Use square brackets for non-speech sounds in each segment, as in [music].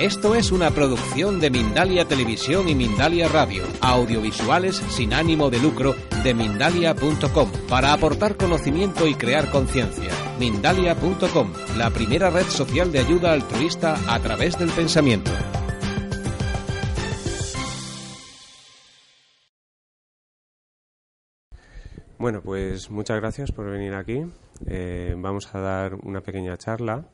Esto es una producción de Mindalia Televisión y Mindalia Radio, audiovisuales sin ánimo de lucro de mindalia.com, para aportar conocimiento y crear conciencia. Mindalia.com, la primera red social de ayuda altruista a través del pensamiento. Bueno, pues muchas gracias por venir aquí. Eh, vamos a dar una pequeña charla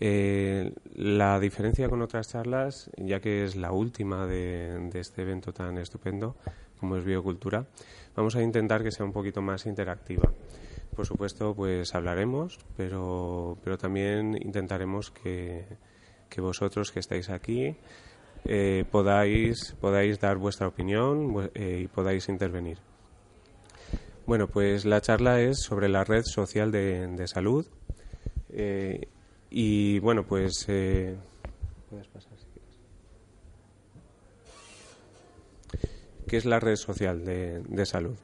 eh, la diferencia con otras charlas, ya que es la última de, este evento tan estupendo como es Biocultura, vamos a intentar que sea un poquito más interactiva. Por supuesto, pues hablaremos, pero, pero también intentaremos que, vosotros que estáis aquí eh, podáis, podáis dar vuestra opinión eh, y podáis intervenir. Bueno, pues la charla es sobre la red social de, de salud. Y bueno, pues. Eh, puedes pasar si quieres. ¿Qué es la red social de, de salud?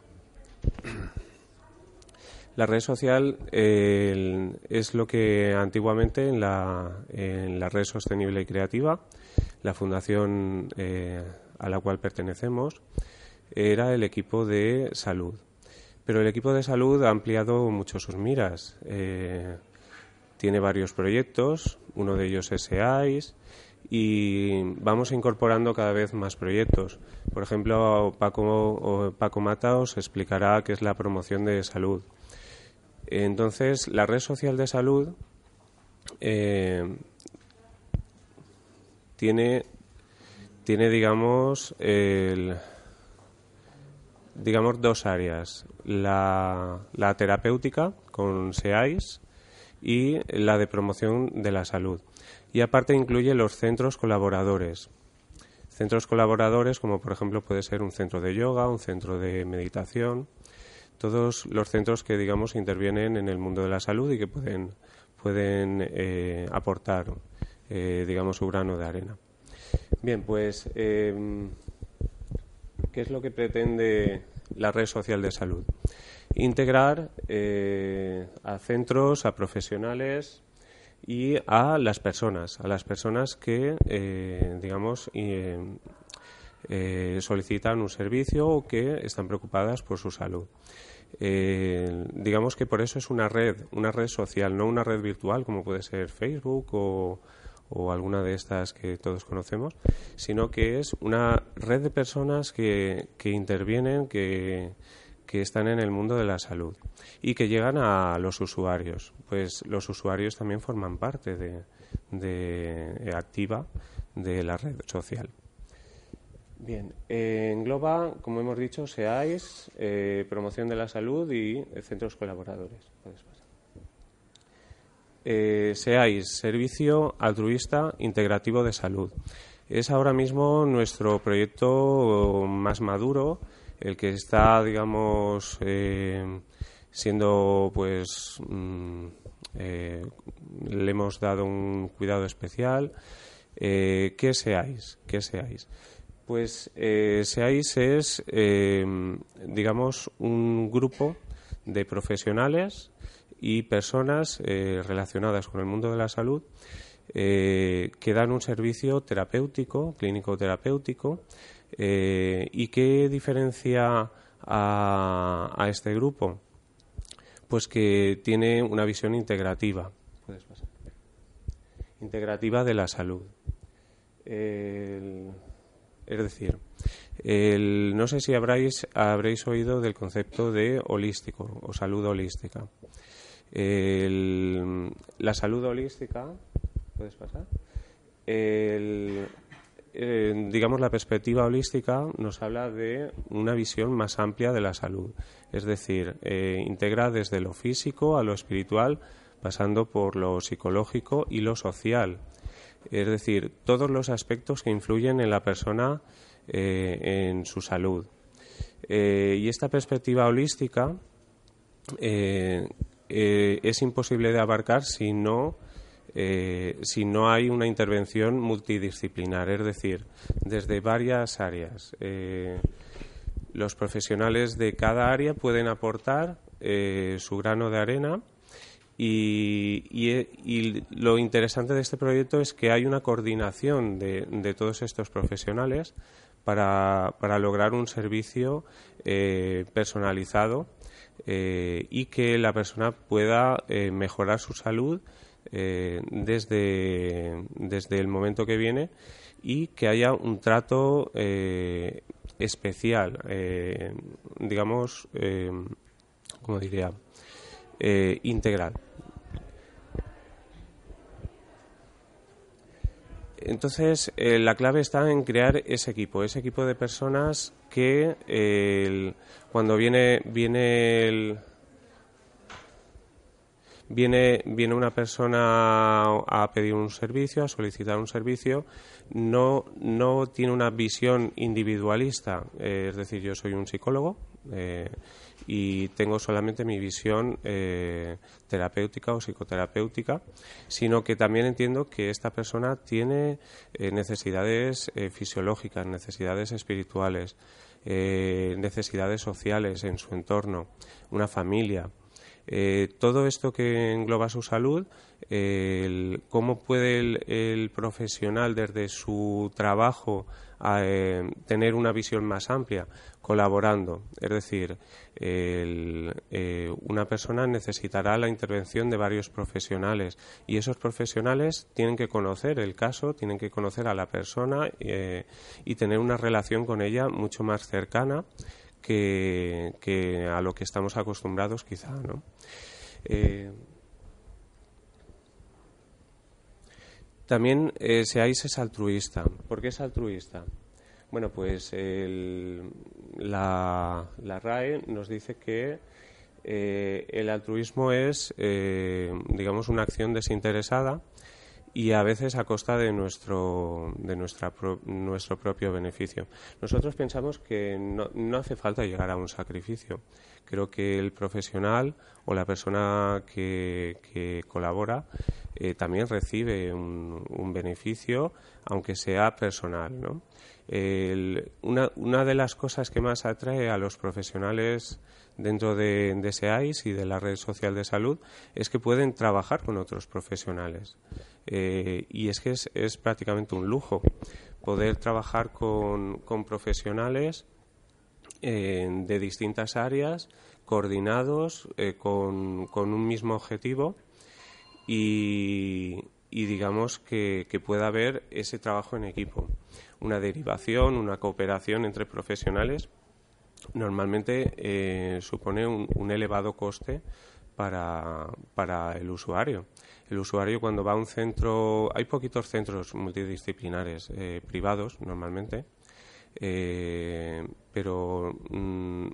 [clears throat] La red social es lo que antiguamente en la, en la, red sostenible y creativa, la fundación eh, a la cual pertenecemos, era el equipo de salud. Pero el equipo de salud ha ampliado mucho sus miras. Eh, tiene varios proyectos, uno de ellos es EAIS, y vamos incorporando cada vez más proyectos. Por ejemplo, Paco, Paco Mata os explicará qué es la promoción de salud. Entonces, la red social de salud eh, tiene, tiene, digamos, digamos, dos áreas. La, la terapéutica con SEAIS y la de promoción de la salud. Y aparte incluye los centros colaboradores. Centros colaboradores como por ejemplo puede ser un centro de yoga, un centro de meditación, todos los centros que digamos intervienen en el mundo de la salud y que pueden, pueden eh, aportar eh, digamos su grano de arena. Bien, pues em, ¿qué es lo que pretende la red social de salud? Integrar eh, a centros, a profesionales y a las personas, a las personas que, eh, digamos, eh, solicitan un servicio o que están preocupadas por su salud. digamos que por eso es una red, una red social, no una red virtual como puede ser Facebook o, o alguna de estas que todos conocemos, sino que es una red de personas que, que intervienen, que, que están en el mundo de la salud y que llegan a los usuarios. Pues los usuarios también forman parte de, de activa de la red social. Bien, engloba, como hemos dicho, SEAIS, eh, promoción de la salud y centros colaboradores. Eh, SEAIS, Servicio Altruista Integrativo de Salud. Es ahora mismo nuestro proyecto más maduro el que está, digamos, eh, siendo, pues, mm, eh, le hemos dado un cuidado especial. Eh, ¿Qué seáis? ¿Qué seáis? Pues seáis es, digamos, un grupo de profesionales y personas relacionadas con el mundo de la salud que dan un servicio terapéutico, clínico terapéutico, eh, ¿Y qué diferencia a, este grupo? Pues que tiene una visión integrativa. Integrativa de la salud. es decir, no sé si habréis, habréis oído del concepto de holístico o salud holística. la salud holística, ¿puedes pasar? Eh, digamos, la perspectiva holística nos habla de una visión más amplia de la salud, es decir, eh, integra desde lo físico a lo espiritual, pasando por lo psicológico y lo social. Es decir, todos los aspectos que influyen en la persona en su salud. y esta perspectiva holística es imposible de abarcar si no eh, si no hay una intervención multidisciplinar, es decir, desde varias áreas. Eh, los profesionales de cada área pueden aportar eh, su grano de arena y, lo interesante de este proyecto es que hay una coordinación de, todos estos profesionales para, lograr un servicio personalizado y que la persona pueda mejorar su salud eh, desde, desde el momento que viene y que haya un trato eh, especial, eh, digamos, como diría, integral. Entonces, la clave está en crear ese equipo, ese equipo de personas que cuando viene, viene el, Viene, viene una persona a pedir un servicio, a solicitar un servicio, no, no tiene una visión individualista, eh, es decir, yo soy un psicólogo eh, y tengo solamente mi visión eh, terapéutica o psicoterapéutica, sino que también entiendo que esta persona tiene necesidades fisiológicas, necesidades espirituales, necesidades sociales en su entorno, una familia. Eh, todo esto que engloba su salud, cómo puede el, profesional desde su trabajo eh, tener una visión más amplia, colaborando. Es decir, eh, una persona necesitará la intervención de varios profesionales y esos profesionales tienen que conocer el caso, tienen que conocer a la persona y tener una relación con ella mucho más cercana que, a lo que estamos acostumbrados quizá, ¿no? Eh, también eh, Seáis es altruista. ¿Por qué es altruista? Bueno, pues la, RAE nos dice que eh, el altruismo es, digamos, una acción desinteresada y a veces a costa de nuestro, de nuestra nuestro propio beneficio. Nosotros pensamos que no, no, hace falta llegar a un sacrificio. Creo que el profesional o la persona que, que colabora eh, también recibe un, beneficio, aunque sea personal. ¿no? una, una de las cosas que más atrae a los profesionales dentro de, de SEAIS y de la red social de salud es que pueden trabajar con otros profesionales. Eh, y es que es, prácticamente un lujo poder trabajar con, profesionales eh, de distintas áreas, coordinados, eh, con, un mismo objetivo y, digamos que, pueda haber ese trabajo en equipo, una derivación, una cooperación entre profesionales normalmente supone un, elevado coste para, para el usuario. El usuario cuando va a un centro, hay poquitos centros multidisciplinares eh, privados normalmente, eh, pero mm,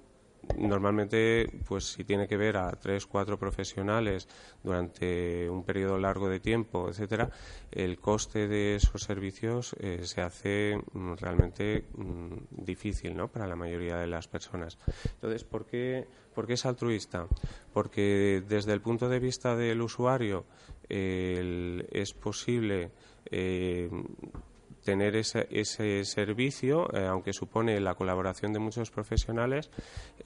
normalmente, pues si tiene que ver a tres, cuatro profesionales durante un periodo largo de tiempo, etcétera, el coste de esos servicios eh, se hace mm, realmente mm, difícil, ¿no? Para la mayoría de las personas. Entonces, ¿por qué, ¿por qué es altruista? Porque desde el punto de vista del usuario es posible eh, tener ese, ese servicio, eh, aunque supone la colaboración de muchos profesionales,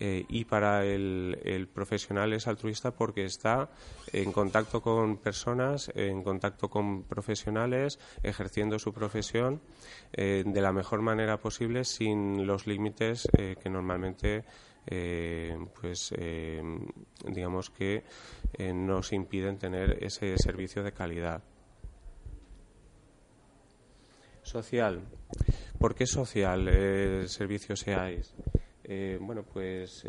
eh, y para el, el, profesional es altruista porque está en contacto con personas, en contacto con profesionales, ejerciendo su profesión de la mejor manera posible sin los límites que normalmente pues digamos que nos impiden tener ese servicio de calidad. Social. ¿Por qué social el servicio SEAIS? Eh, bueno, pues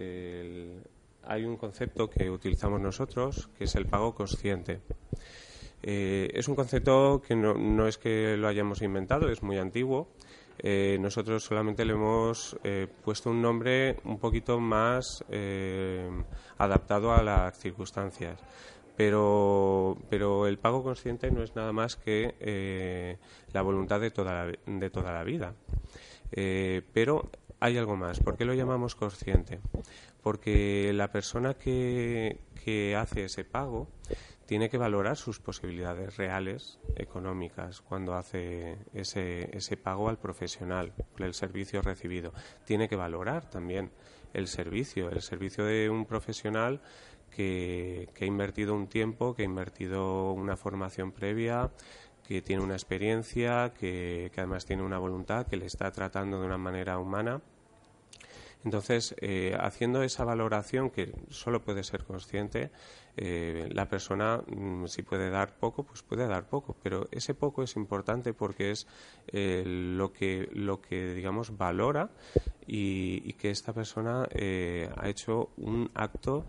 hay un concepto que utilizamos nosotros que es el pago consciente. Eh, es un concepto que no, es que lo hayamos inventado, es muy antiguo. Eh, nosotros solamente le hemos puesto un nombre un poquito más adaptado a las circunstancias. Pero, pero el pago consciente no es nada más que eh, la voluntad de toda la, de toda la vida. Eh, pero hay algo más. ¿Por qué lo llamamos consciente? Porque la persona que, que hace ese pago tiene que valorar sus posibilidades reales económicas cuando hace ese, ese pago al profesional el servicio recibido. Tiene que valorar también el servicio, el servicio de un profesional que, ha invertido un tiempo, que ha invertido una formación previa, que tiene una experiencia, que, además tiene una voluntad, que le está tratando de una manera humana. Entonces, eh, haciendo esa valoración que solo puede ser consciente, eh, la persona, mm, si puede dar poco, pues puede dar poco, pero ese poco es importante porque es eh, lo, que, lo que, digamos, valora y, que esta persona ha hecho un acto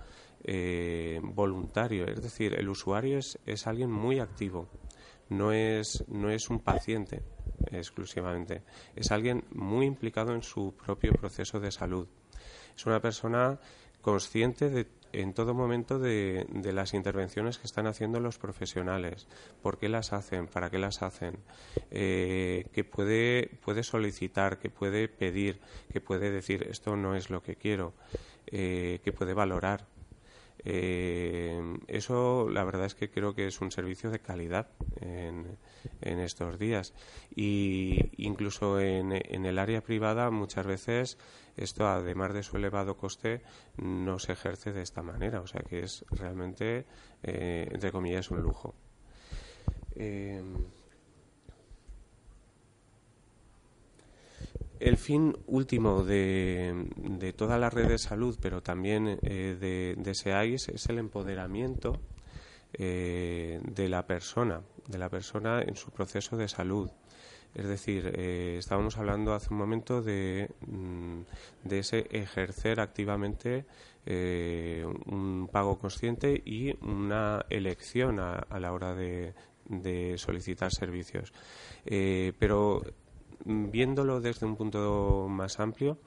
voluntario. Es decir, el usuario es, es alguien muy activo, no es, no es un paciente exclusivamente. Es alguien muy implicado en su propio proceso de salud. Es una persona consciente de, en todo momento de, las intervenciones que están haciendo los profesionales, por qué las hacen, para qué las hacen, eh, que puede, puede solicitar, que puede pedir, que puede decir esto no es lo que quiero, eh, que puede valorar. Eh, eso la verdad es que creo que es un servicio de calidad en, estos días. Y incluso en, en, el área privada muchas veces esto, además de su elevado coste, no se ejerce de esta manera. O sea que es realmente, eh, entre comillas, un lujo. Eh, el fin último de, de, toda la red de salud, pero también eh, de, de SEAIS, es el empoderamiento eh, de la persona, de la persona en su proceso de salud. Es decir, eh, estábamos hablando hace un momento de, mm, de ese ejercer activamente un pago consciente y una elección a, la hora de, de solicitar servicios. pero viéndolo desde un punto más amplio,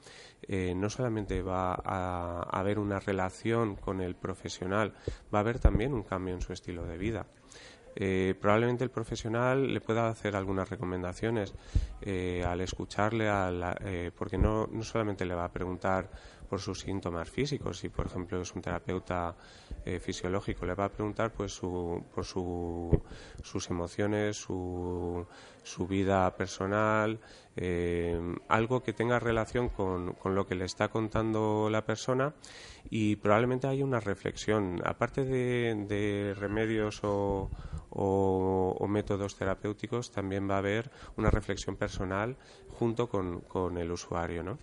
eh, no solamente va a, haber una relación con el profesional, va a haber también un cambio en su estilo de vida. Eh, probablemente el profesional le pueda hacer algunas recomendaciones eh, al escucharle, porque no, no solamente le va a preguntar por sus síntomas físicos. Si, por ejemplo, es un terapeuta eh, fisiológico, le va a preguntar pues su, por su, sus emociones, su, su vida personal, eh, algo que tenga relación con, con, lo que le está contando la persona y probablemente haya una reflexión. Aparte de, de remedios o, o, métodos terapéuticos, también va a haber una reflexión personal junto con, con el usuario. ¿no?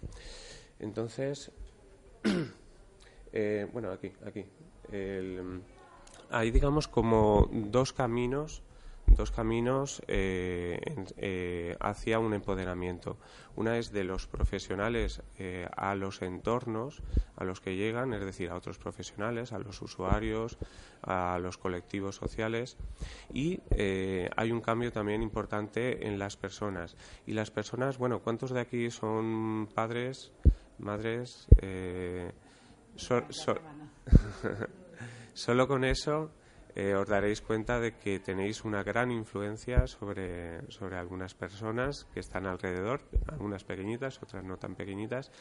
Entonces, [clears throat] Eh, bueno, aquí, aquí. hay, digamos, como dos caminos dos caminos eh, eh, hacia un empoderamiento. Una es de los profesionales a los entornos a los que llegan, es decir, a otros profesionales, a los usuarios, a los colectivos sociales. Y hay un cambio también importante en las personas. Y las personas, bueno, ¿cuántos de aquí son padres, madres? [laughs] solo con eso eh, os daréis cuenta de que tenéis una gran influencia sobre, sobre algunas personas que están alrededor, algunas pequeñitas, otras no tan pequeñitas.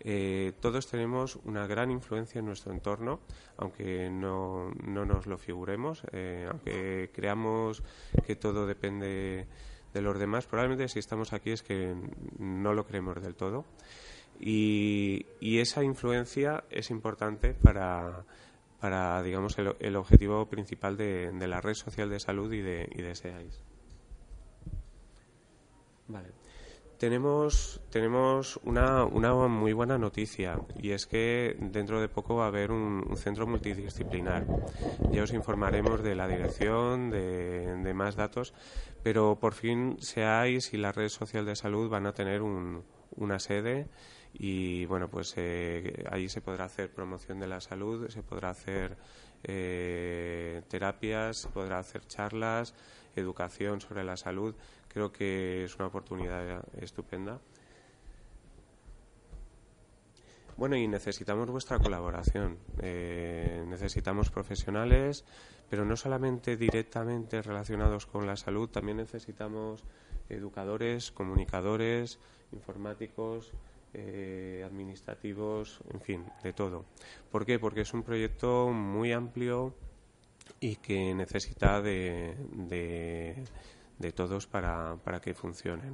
Eh, todos tenemos una gran influencia en nuestro entorno, aunque no, no nos lo figuremos, eh, aunque creamos que todo depende de los demás. Probablemente si estamos aquí es que no lo creemos del todo. Y, esa influencia es importante para, para digamos, el, objetivo principal de, la red social de salud y de, y de SEAIS. Tenemos, tenemos una, una, muy buena noticia y es que dentro de poco va a haber un, centro multidisciplinar. Ya os informaremos de la dirección, de, de, más datos, pero por fin SEAIS y la red social de salud van a tener un, una sede y bueno, pues eh, ahí se podrá hacer promoción de la salud, se podrá hacer eh, terapias, se podrá hacer charlas, educación sobre la salud. Creo que es una oportunidad estupenda. Bueno, y necesitamos vuestra colaboración. Eh, necesitamos profesionales, pero no solamente directamente relacionados con la salud, también necesitamos educadores, comunicadores, informáticos, eh, administrativos, en fin, de todo. ¿Por qué? Porque es un proyecto muy amplio y que necesita de, de, todos para, para que funcione.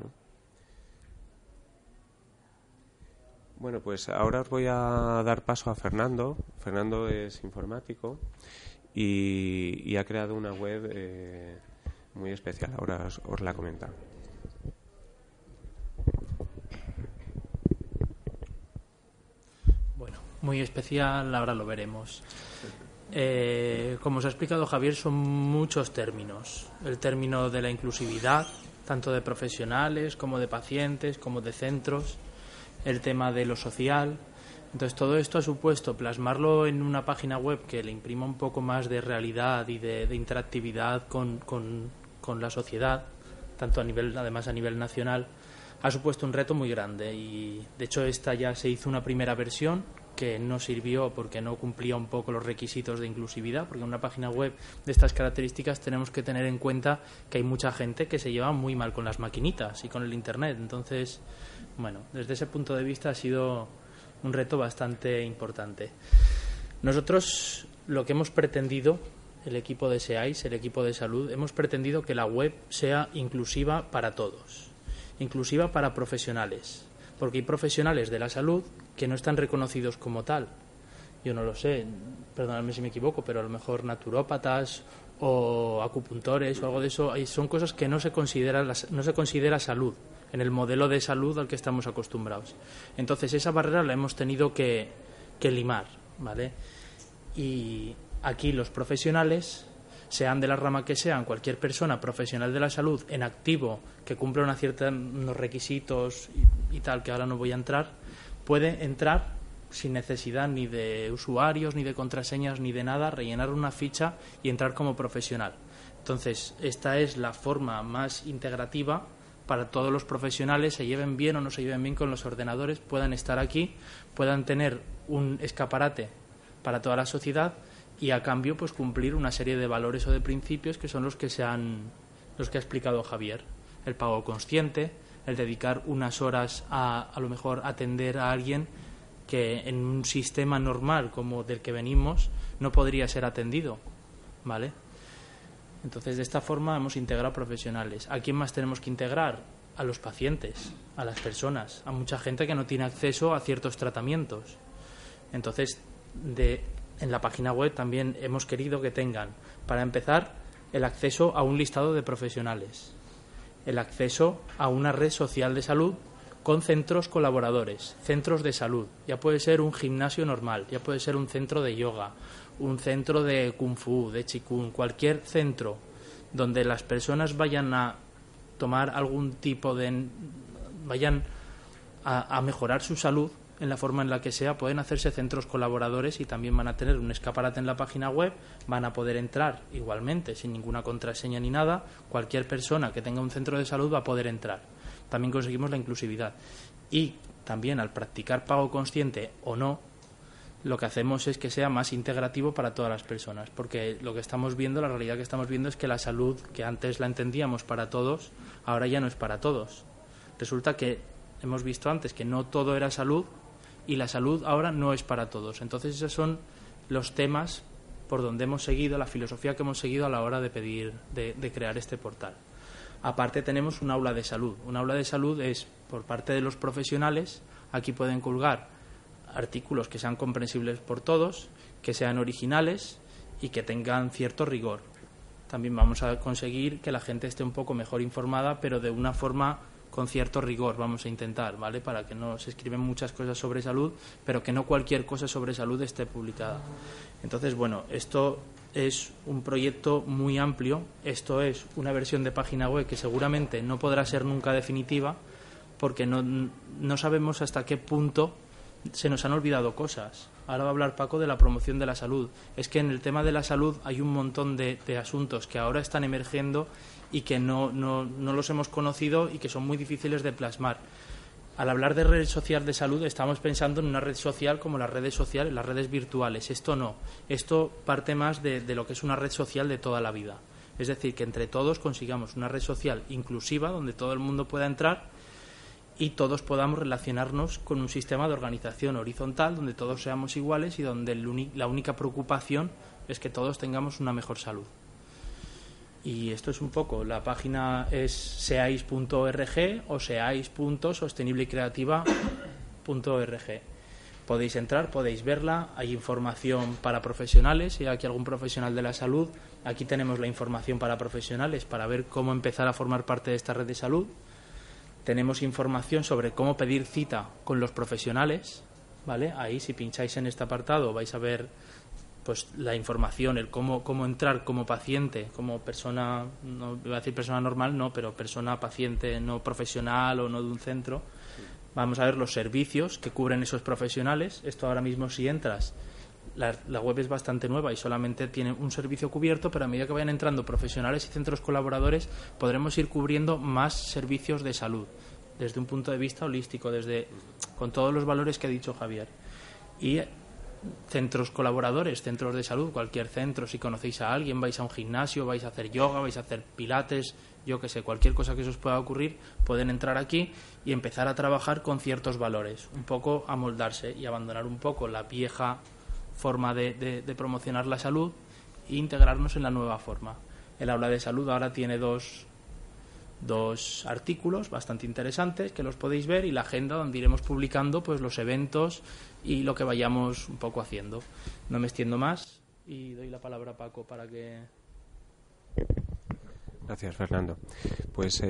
Bueno, pues ahora os voy a dar paso a Fernando. Fernando es informático y, ha creado una web eh, muy especial. Ahora os, os la comenta. Bueno, muy especial, ahora lo veremos. Eh, como os ha explicado Javier, son muchos términos. El término de la inclusividad, tanto de profesionales como de pacientes, como de centros. El tema de lo social. Entonces, todo esto ha supuesto plasmarlo en una página web que le imprima un poco más de realidad y de, interactividad con, con, con la sociedad, tanto a nivel, además a nivel nacional, ha supuesto un reto muy grande. Y de hecho, esta ya se hizo una primera versión que no sirvió porque no cumplía un poco los requisitos de inclusividad, porque en una página web de estas características tenemos que tener en cuenta que hay mucha gente que se lleva muy mal con las maquinitas y con el Internet. Entonces, bueno, desde ese punto de vista ha sido un reto bastante importante. Nosotros lo que hemos pretendido, el equipo de SEAIS, el equipo de salud, hemos pretendido que la web sea inclusiva para todos, inclusiva para profesionales, porque hay profesionales de la salud que no están reconocidos como tal. Yo no lo sé, perdóname si me equivoco, pero a lo mejor naturópatas o acupuntores o algo de eso, son cosas que no se considera, no se considera salud en el modelo de salud al que estamos acostumbrados. Entonces esa barrera la hemos tenido que, que limar, ¿vale? Y aquí los profesionales sean de la rama que sean, cualquier persona profesional de la salud en activo que cumpla una cierta, unos requisitos y, tal, que ahora no voy a entrar, puede entrar sin necesidad ni de usuarios, ni de contraseñas, ni de nada, rellenar una ficha y entrar como profesional. Entonces, esta es la forma más integrativa para todos los profesionales, se lleven bien o no se lleven bien con los ordenadores, puedan estar aquí, puedan tener un escaparate para toda la sociedad y a cambio pues cumplir una serie de valores o de principios que son los que se han los que ha explicado Javier el pago consciente el dedicar unas horas a a lo mejor atender a alguien que en un sistema normal como del que venimos no podría ser atendido vale entonces de esta forma hemos integrado profesionales. A quién más tenemos que integrar a los pacientes a las personas a mucha gente que no tiene acceso a ciertos tratamientos. Entonces de en la página web también hemos querido que tengan, para empezar, el acceso a un listado de profesionales, el acceso a una red social de salud con centros colaboradores, centros de salud. Ya puede ser un gimnasio normal, ya puede ser un centro de yoga, un centro de kung fu, de chikun, cualquier centro donde las personas vayan a tomar algún tipo de vayan a, a mejorar su salud en la forma en la que sea, pueden hacerse centros colaboradores y también van a tener un escaparate en la página web, van a poder entrar igualmente sin ninguna contraseña ni nada, cualquier persona que tenga un centro de salud va a poder entrar. También conseguimos la inclusividad. Y también al practicar pago consciente o no, lo que hacemos es que sea más integrativo para todas las personas, porque lo que estamos viendo, la realidad que estamos viendo es que la salud, que antes la entendíamos para todos, ahora ya no es para todos. Resulta que hemos visto antes que no todo era salud y la salud ahora no es para todos. Entonces esos son los temas por donde hemos seguido, la filosofía que hemos seguido a la hora de pedir, de, crear este portal. Aparte tenemos un aula de salud. Un aula de salud es por parte de los profesionales. Aquí pueden colgar artículos que sean comprensibles por todos, que sean originales y que tengan cierto rigor. También vamos a conseguir que la gente esté un poco mejor informada, pero de una forma con cierto rigor vamos a intentar, ¿vale? Para que no se escriben muchas cosas sobre salud, pero que no cualquier cosa sobre salud esté publicada. Entonces, bueno, esto es un proyecto muy amplio, esto es una versión de página web que seguramente no podrá ser nunca definitiva porque no, no sabemos hasta qué punto se nos han olvidado cosas. Ahora va a hablar Paco de la promoción de la salud. Es que en el tema de la salud hay un montón de, asuntos que ahora están emergiendo y que no, no, no, los hemos conocido y que son muy difíciles de plasmar. al hablar de red social de salud estamos pensando en una red social como las redes sociales, las redes virtuales. Esto no. Esto parte más de, lo que es una red social de toda la vida. Es decir, que entre todos consigamos una red social inclusiva donde todo el mundo pueda entrar y todos podamos relacionarnos con un sistema de organización horizontal donde todos seamos iguales y donde la única preocupación es que todos tengamos una mejor salud. Y esto es un poco, la página es seais.org o seais.sostenible Podéis entrar, podéis verla, hay información para profesionales, si hay aquí algún profesional de la salud, aquí tenemos la información para profesionales para ver cómo empezar a formar parte de esta red de salud. Tenemos información sobre cómo pedir cita con los profesionales, ¿vale? Ahí si pincháis en este apartado vais a ver pues la información, el cómo, cómo entrar como paciente, como persona, no iba a decir persona normal, no, pero persona paciente no profesional o no de un centro. Vamos a ver los servicios que cubren esos profesionales. Esto ahora mismo si entras, la, la, web es bastante nueva y solamente tiene un servicio cubierto, pero a medida que vayan entrando profesionales y centros colaboradores, podremos ir cubriendo más servicios de salud, desde un punto de vista holístico, desde con todos los valores que ha dicho Javier. Y centros colaboradores, centros de salud, cualquier centro, si conocéis a alguien, vais a un gimnasio, vais a hacer yoga, vais a hacer pilates, yo que sé, cualquier cosa que os pueda ocurrir, pueden entrar aquí y empezar a trabajar con ciertos valores, un poco amoldarse y abandonar un poco la vieja forma de, de promocionar la salud e integrarnos en la nueva forma. El aula de salud ahora tiene dos, dos artículos bastante interesantes que los podéis ver y la agenda donde iremos publicando pues los eventos y lo que vayamos un poco haciendo. No me extiendo más y doy la palabra a Paco para que. Gracias, Fernando. Pues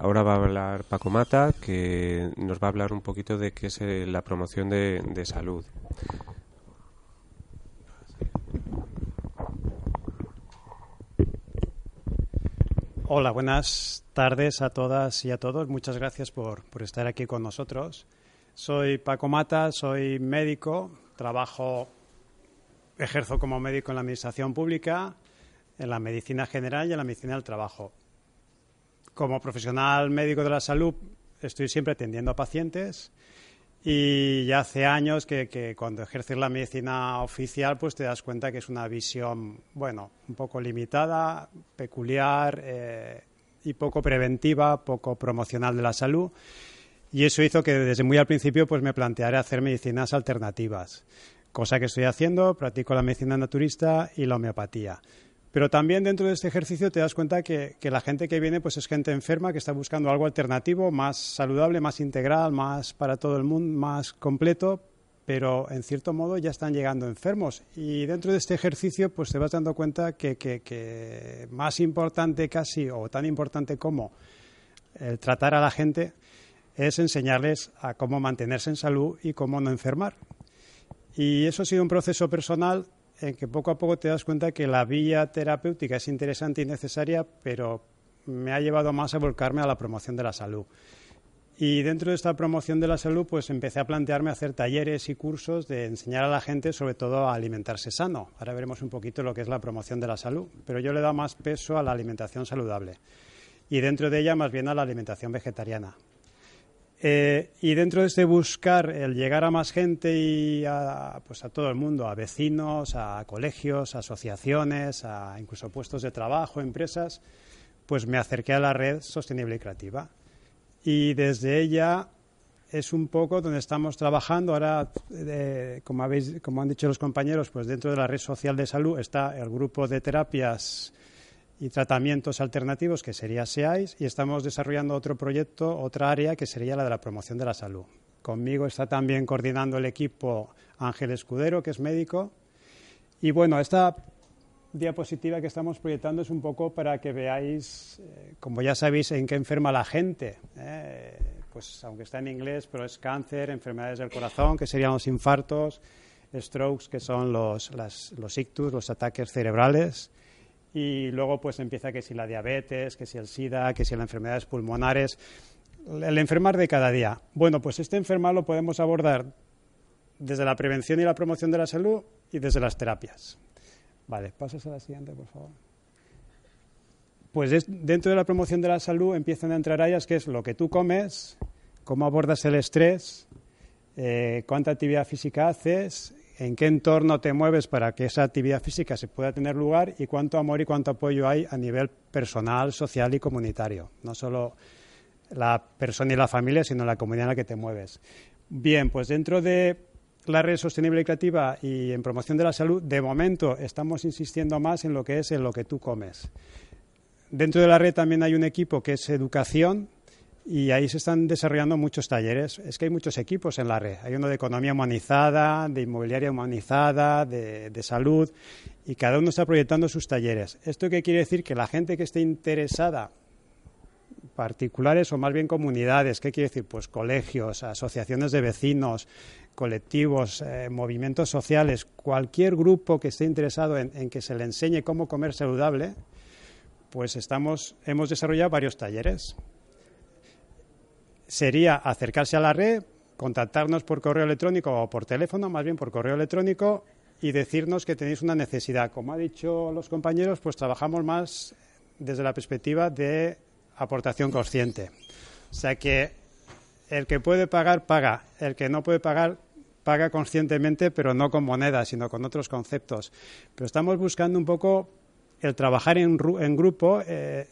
ahora va a hablar Paco Mata, que nos va a hablar un poquito de qué es eh, la promoción de salud. Hola, buenas tardes a todas y a todos. Muchas gracias por, por estar aquí con nosotros. Soy Paco Mata, soy médico, trabajo, ejerzo como médico en la administración pública, en la medicina general y en la medicina del trabajo. Como profesional médico de la salud estoy siempre atendiendo a pacientes y ya hace años que, cuando ejerces la medicina oficial pues te das cuenta que es una visión, bueno, un poco limitada, peculiar eh, y poco preventiva, poco promocional de la salud y eso hizo que desde muy al principio pues me planteara hacer medicinas alternativas, cosa que estoy haciendo, practico la medicina naturista y la homeopatía. Pero también dentro de este ejercicio te das cuenta que, la gente que viene pues es gente enferma que está buscando algo alternativo, más saludable, más integral, más para todo el mundo, más completo, pero en cierto modo ya están llegando enfermos. Y dentro de este ejercicio pues te vas dando cuenta que, que más importante casi o tan importante como el tratar a la gente es enseñarles a cómo mantenerse en salud y cómo no enfermar. Y eso ha sido un proceso personal en que poco a poco te das cuenta que la vía terapéutica es interesante y necesaria, pero me ha llevado más a volcarme a la promoción de la salud. Y dentro de esta promoción de la salud, pues empecé a plantearme hacer talleres y cursos de enseñar a la gente, sobre todo, a alimentarse sano. Ahora veremos un poquito lo que es la promoción de la salud, pero yo le da más peso a la alimentación saludable. Y dentro de ella, más bien a la alimentación vegetariana. Eh, y dentro de este buscar el llegar a más gente y a, pues a todo el mundo, a vecinos, a colegios, a asociaciones, a incluso puestos de trabajo, empresas, pues me acerqué a la red sostenible y creativa. Y desde ella es un poco donde estamos trabajando. Ahora, eh, como, habéis, como han dicho los compañeros, pues dentro de la red social de salud está el grupo de terapias y tratamientos alternativos, que sería SEAIS, y estamos desarrollando otro proyecto, otra área, que sería la de la promoción de la salud. Conmigo está también coordinando el equipo Ángel Escudero, que es médico. Y bueno, esta diapositiva que estamos proyectando es un poco para que veáis, eh, como ya sabéis, en qué enferma la gente. Eh, pues aunque está en inglés, pero es cáncer, enfermedades del corazón, que serían los infartos, strokes, que son los, los ictus, los ataques cerebrales, y luego pues empieza que si la diabetes, que si el SIDA, que si las enfermedades pulmonares, el enfermar de cada día. Bueno, pues este enfermar lo podemos abordar desde la prevención y la promoción de la salud y desde las terapias. Vale, pasas a la siguiente, por favor. Pues dentro de la promoción de la salud empiezan a entrar áreas que es lo que tú comes, cómo abordas el estrés, eh, cuánta actividad física haces, en qué entorno te mueves para que esa actividad física se pueda tener lugar y cuánto amor y cuánto apoyo hay a nivel personal, social y comunitario. No solo la persona y la familia, sino la comunidad en la que te mueves. Bien, pues dentro de la red sostenible y creativa y en promoción de la salud, de momento estamos insistiendo más en lo que es en lo que tú comes. Dentro de la red también hay un equipo que es educación y ahí se están desarrollando muchos talleres. Es que hay muchos equipos en la red. Hay uno de economía humanizada, de inmobiliaria humanizada, de, de salud y cada uno está proyectando sus talleres. ¿Esto qué quiere decir? Que la gente que esté interesada particulares o más bien comunidades. ¿Qué quiere decir? Pues colegios, asociaciones de vecinos, colectivos, eh, movimientos sociales, cualquier grupo que esté interesado en, que se le enseñe cómo comer saludable, pues estamos, hemos desarrollado varios talleres. Sería acercarse a la red, contactarnos por correo electrónico o por teléfono, más bien por correo electrónico, y decirnos que tenéis una necesidad. Como ha dicho los compañeros, pues trabajamos más desde la perspectiva de aportación consciente. O sea que el que puede pagar, paga. El que no puede pagar, paga conscientemente, pero no con monedas, sino con otros conceptos. Pero estamos buscando un poco el trabajar en, grupo, eh,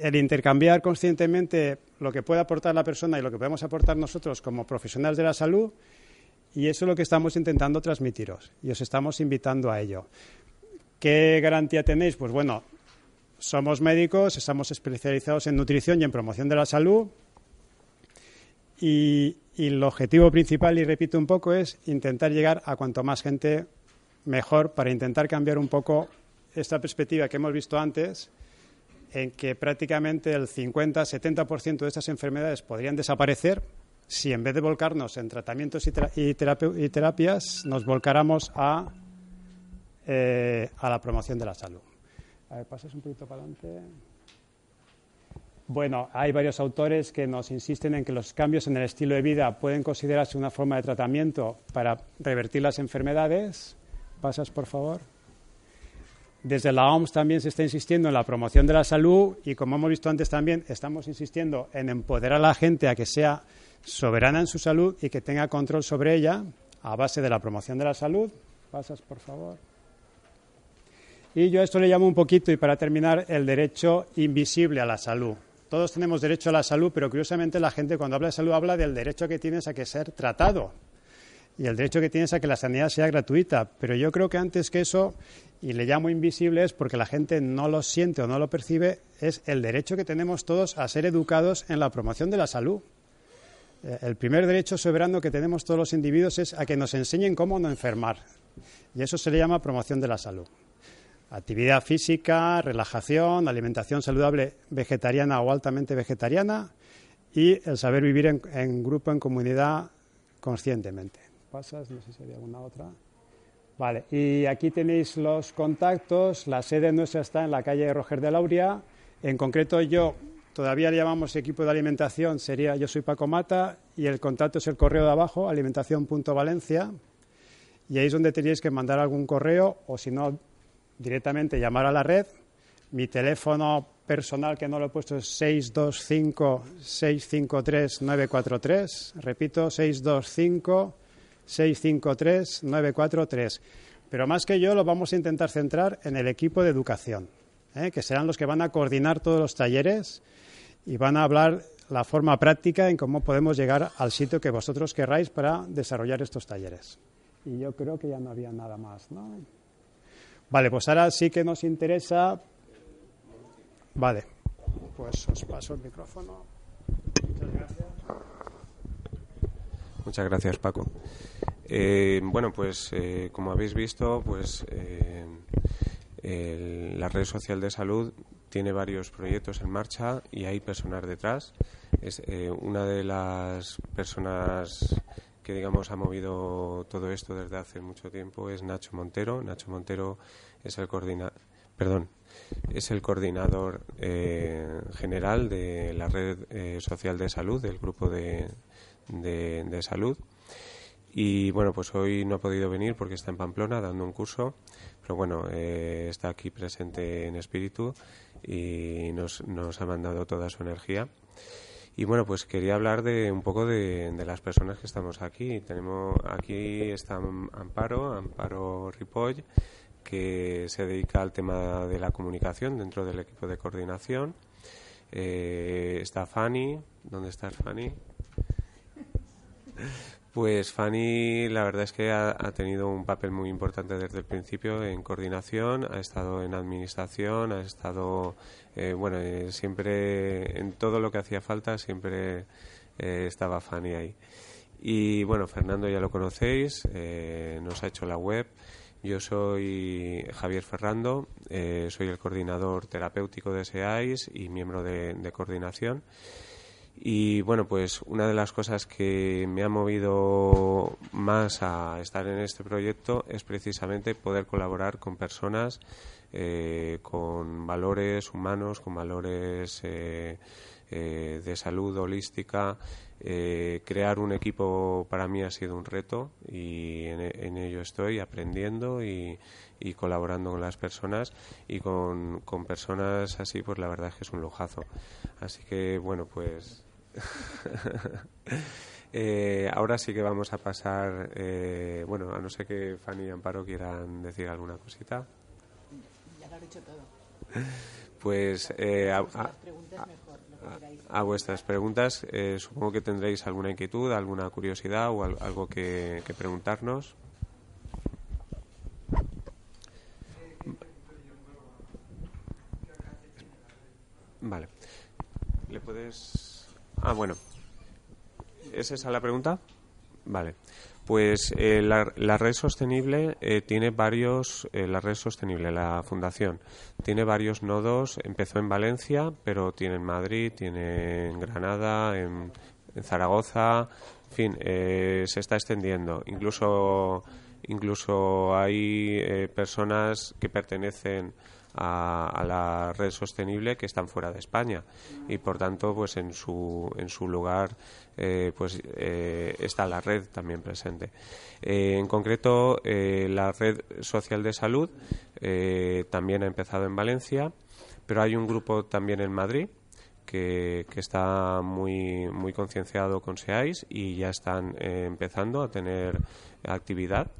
el intercambiar conscientemente lo que puede aportar la persona y lo que podemos aportar nosotros como profesionales de la salud. Y eso es lo que estamos intentando transmitiros y os estamos invitando a ello. ¿Qué garantía tenéis? Pues bueno, somos médicos, estamos especializados en nutrición y en promoción de la salud. Y, el objetivo principal, y repito un poco, es intentar llegar a cuanto más gente mejor para intentar cambiar un poco esta perspectiva que hemos visto antes, en que prácticamente el 50-70% de estas enfermedades podrían desaparecer si en vez de volcarnos en tratamientos y, terapias nos volcáramos a, eh, a la promoción de la salud. A un poquito para adelante. Bueno, hay varios autores que nos insisten en que los cambios en el estilo de vida pueden considerarse una forma de tratamiento para revertir las enfermedades. Pasas, por favor. Desde la OMS también se está insistiendo en la promoción de la salud y, como hemos visto antes también, estamos insistiendo en empoderar a la gente a que sea soberana en su salud y que tenga control sobre ella a base de la promoción de la salud. Pasas, por favor. Y yo a esto le llamo un poquito, y para terminar, el derecho invisible a la salud. Todos tenemos derecho a la salud, pero curiosamente la gente cuando habla de salud habla del derecho que tienes a que ser tratado y el derecho que tienes a que la sanidad sea gratuita. Pero yo creo que antes que eso, y le llamo invisible, es porque la gente no lo siente o no lo percibe, es el derecho que tenemos todos a ser educados en la promoción de la salud. Eh, el primer derecho soberano que tenemos todos los individuos es a que nos enseñen cómo no enfermar. Y eso se le llama promoción de la salud. Actividad física, relajación, alimentación saludable vegetariana o altamente vegetariana y el saber vivir en, grupo, en comunidad, conscientemente. ¿Pasas? No sé si hay alguna otra. Vale, y aquí tenéis los contactos. La sede nuestra está en la calle Roger de Lauria. En concreto, yo todavía le llamamos equipo de alimentación, sería yo soy Paco Mata y el contacto es el correo de abajo, alimentación.valencia. Y ahí es donde tenéis que mandar algún correo o si no, directamente llamar a la red. Mi teléfono personal que no lo he puesto es 625-653-943. Repito, 625-653-943. Pero más que yo lo vamos a intentar centrar en el equipo de educación, ¿eh? que serán los que van a coordinar todos los talleres y van a hablar la forma práctica en cómo podemos llegar al sitio que vosotros querráis para desarrollar estos talleres. Y yo creo que ya no había nada más, ¿no? Vale, pues ahora sí que nos interesa. Vale, pues os paso el micrófono. Muchas gracias. Muchas gracias, Paco. Eh, bueno, pues eh, como habéis visto, pues eh, la red social de salud tiene varios proyectos en marcha y hay personas detrás. Es una de las personas que digamos ha movido todo esto desde hace mucho tiempo es Nacho Montero. Nacho Montero es el coordinador, perdón, es el coordinador eh, general de la red social de salud del grupo de, de, salud. Y bueno, pues hoy no ha podido venir porque está en Pamplona dando un curso, pero bueno, eh, está aquí presente en espíritu y nos, nos ha mandado toda su energía. Y bueno, pues quería hablar de un poco de, las personas que estamos aquí. Tenemos aquí está Amparo, Amparo Ripoll, que se dedica al tema de la comunicación dentro del equipo de coordinación. Eh, está Fanny, ¿dónde está Fanny? Pues Fanny, la verdad es que ha, tenido un papel muy importante desde el principio en coordinación, ha estado en administración, ha estado, eh, bueno, eh, siempre en todo lo que hacía falta, siempre eh, estaba Fanny ahí. Y bueno, Fernando ya lo conocéis, nos ha hecho la web. Yo soy Javier Ferrando, soy el coordinador terapéutico de SEAIS y miembro de coordinación. Y bueno, pues una de las cosas que me ha movido más a estar en este proyecto es precisamente poder colaborar con personas eh, con valores humanos, con valores eh, eh, de salud holística. crear un equipo para mí ha sido un reto y en, ello estoy aprendiendo y, y, colaborando con las personas y con, con personas así, pues la verdad es que es un lujazo. Así que bueno, pues [laughs] Eh, ahora sí que vamos a pasar, eh, bueno, a no ser que Fanny y Amparo quieran decir alguna cosita. Ya lo he dicho todo. Pues eh, a, vuestras preguntas, supongo que tendréis alguna inquietud, alguna curiosidad o algo que, que preguntarnos. Vale. ¿Le puedes Ah, bueno. ¿Es esa la pregunta? Vale. Pues eh, la, red sostenible eh, tiene varios, eh, la red sostenible, la fundación, tiene varios nodos. Empezó en Valencia, pero tiene en Madrid, tiene en Granada, en, Zaragoza, en fin, se está extendiendo. Incluso, incluso hay personas que pertenecen a, la red sostenible que están fuera de España. Y por tanto pues en su en su lugar eh, pues eh, está la red también presente. Eh, en concreto la red social de salud también ha empezado en Valencia pero hay un grupo también en Madrid que, que, está muy, muy concienciado con SEAIS y ya están empezando a tener actividad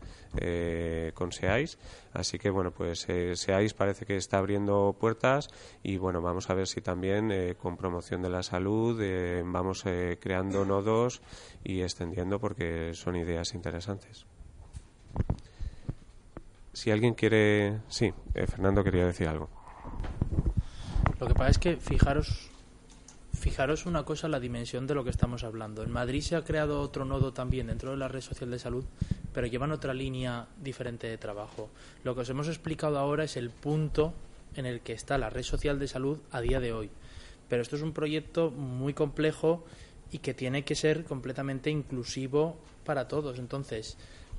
eh, con SEAIS. Así que, bueno, pues eh, SEAIS parece que está abriendo puertas y, bueno, vamos a ver si también eh, con promoción de la salud eh, vamos creando nodos y extendiendo porque son ideas interesantes. Si alguien quiere. Sí, Fernando quería decir algo. Lo que pasa es que fijaros fijaros una cosa, la dimensión de lo que estamos hablando. En Madrid se ha creado otro nodo también dentro de la red social de salud, pero llevan otra línea diferente de trabajo. Lo que os hemos explicado ahora es el punto en el que está la red social de salud a día de hoy. Pero esto es un proyecto muy complejo y que tiene que ser completamente inclusivo para todos. Entonces,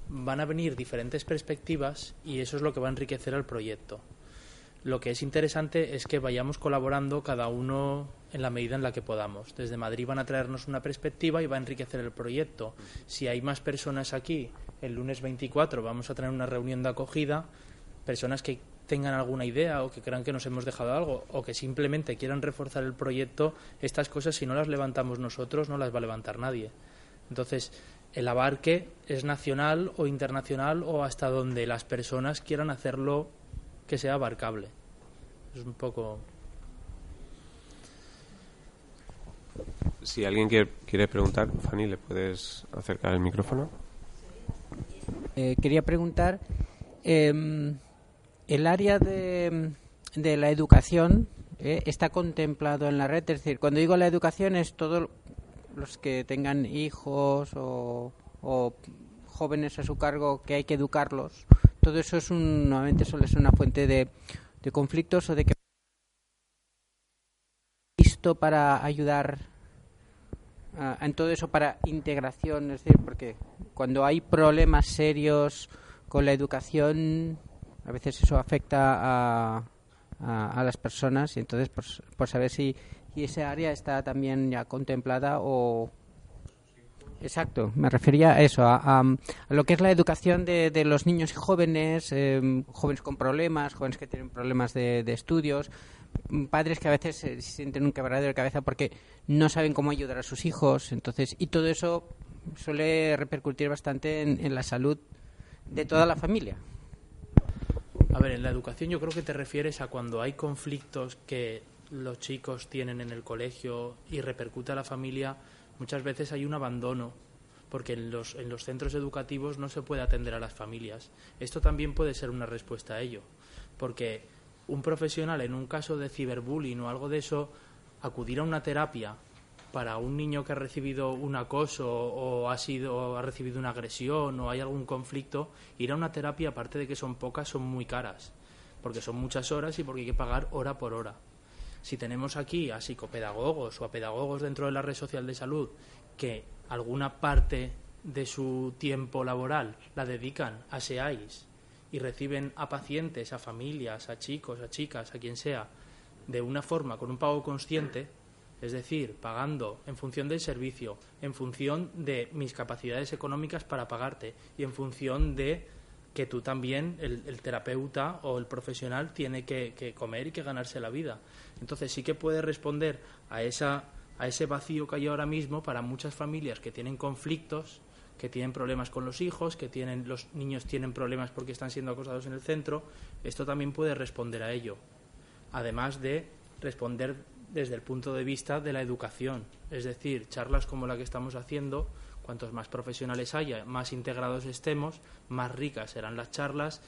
van a venir diferentes perspectivas y eso es lo que va a enriquecer al proyecto. Lo que es interesante es que vayamos colaborando cada uno en la medida en la que podamos. Desde Madrid van a traernos una perspectiva y va a enriquecer el proyecto. Si hay más personas aquí, el lunes 24 vamos a tener una reunión de acogida, personas que tengan alguna idea o que crean que nos hemos dejado algo o que simplemente quieran reforzar el proyecto, estas cosas si no las levantamos nosotros no las va a levantar nadie. Entonces, el abarque es nacional o internacional o hasta donde las personas quieran hacerlo que sea abarcable. Es un poco Si alguien quiere, preguntar, Fanny, ¿le puedes acercar el micrófono? Eh, quería preguntar, em, el área de, de la educación eh, está contemplado en la red, es decir, cuando digo la educación es todos los que tengan hijos o, jóvenes a su cargo que hay que educarlos. Todo eso es un, nuevamente suele ser una fuente de, de conflictos o de que listo para ayudar en todo eso para integración, es decir, porque cuando hay problemas serios con la educación, a veces eso afecta a, a, las personas y entonces por, saber si y esa área está también ya contemplada o Exacto, me refería a eso, a, lo que es la educación de, los niños y jóvenes, em, jóvenes con problemas, jóvenes que tienen problemas de, estudios, mm, padres que a veces se sienten un quebradero de cabeza porque no saben cómo ayudar a sus hijos, entonces y todo eso suele repercutir bastante en, la salud de toda la familia. A ver, en la educación yo creo que te refieres a cuando hay conflictos que los chicos tienen en el colegio y repercute a la familia muchas veces hay un abandono porque en los, en los centros educativos no se puede atender a las familias. Esto también puede ser una respuesta a ello, porque un profesional en un caso de ciberbullying o algo de eso, acudir a una terapia para un niño que ha recibido un acoso o ha sido ha recibido una agresión o hay algún conflicto, ir a una terapia aparte de que son pocas son muy caras, porque son muchas horas y porque hay que pagar hora por hora si tenemos aquí a psicopedagogos o a pedagogos dentro de la red social de salud que alguna parte de su tiempo laboral la dedican a SEAIS y reciben a pacientes, a familias, a chicos, a chicas, a quien sea, de una forma, con un pago consciente, es decir, pagando en función del servicio, en función de mis capacidades económicas para pagarte y en función de que tú también, el, terapeuta o el profesional, tiene que, comer y que ganarse la vida. Entonces sí que puede responder a, esa, a ese vacío que hay ahora mismo para muchas familias que tienen conflictos, que tienen problemas con los hijos, que tienen, los niños tienen problemas porque están siendo acosados en el centro. Esto también puede responder a ello. Además de responder desde el punto de vista de la educación, es decir, charlas como la que estamos haciendo Cuantos más profesionales haya, más integrados estemos, más ricas serán las charlas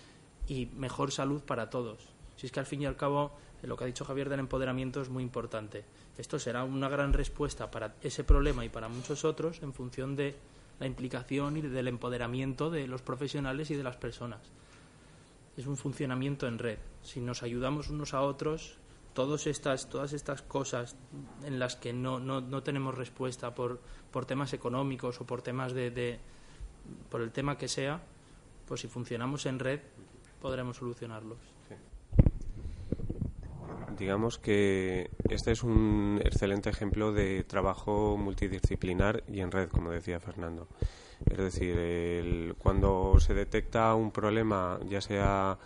y mejor salud para todos. Si es que al fin y al cabo lo que ha dicho Javier del empoderamiento es muy importante. Esto será una gran respuesta para ese problema y para muchos otros en función de la implicación y del empoderamiento de los profesionales y de las personas. Es un funcionamiento en red. Si nos ayudamos unos a otros, todas estas, todas estas cosas en las que no, no, no tenemos respuesta por, por, temas económicos o por temas de, de, por el tema que sea, pues si funcionamos en red podremos solucionarlos. Digamos que este es un excelente ejemplo de trabajo multidisciplinar y en red, como decía Fernando. Es decir, cuando se detecta un problema, ya sea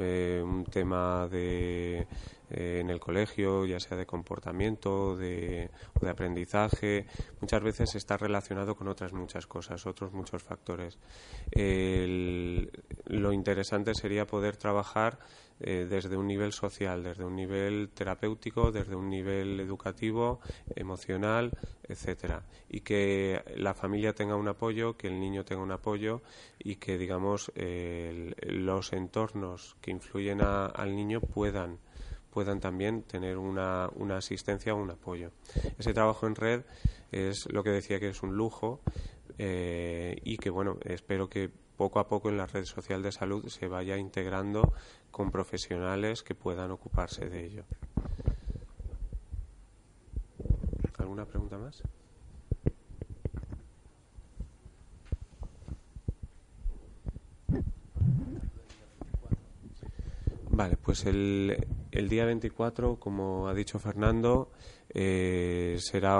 eh, un tema de eh, en el colegio, ya sea de comportamiento de, o de aprendizaje, muchas veces está relacionado con otras muchas cosas, otros muchos factores. lo interesante sería poder trabajar eh, desde un nivel social, desde un nivel terapéutico, desde un nivel educativo, emocional, etcétera, y que la familia tenga un apoyo, que el niño tenga un apoyo y que digamos los entornos que influyen al niño puedan puedan también tener una, una asistencia o un apoyo. Ese trabajo en red es lo que decía que es un lujo eh, y que, bueno, espero que poco a poco en la red social de salud se vaya integrando con profesionales que puedan ocuparse de ello. ¿Alguna pregunta más? Vale, pues el, el día 24, como ha dicho Fernando, eh, será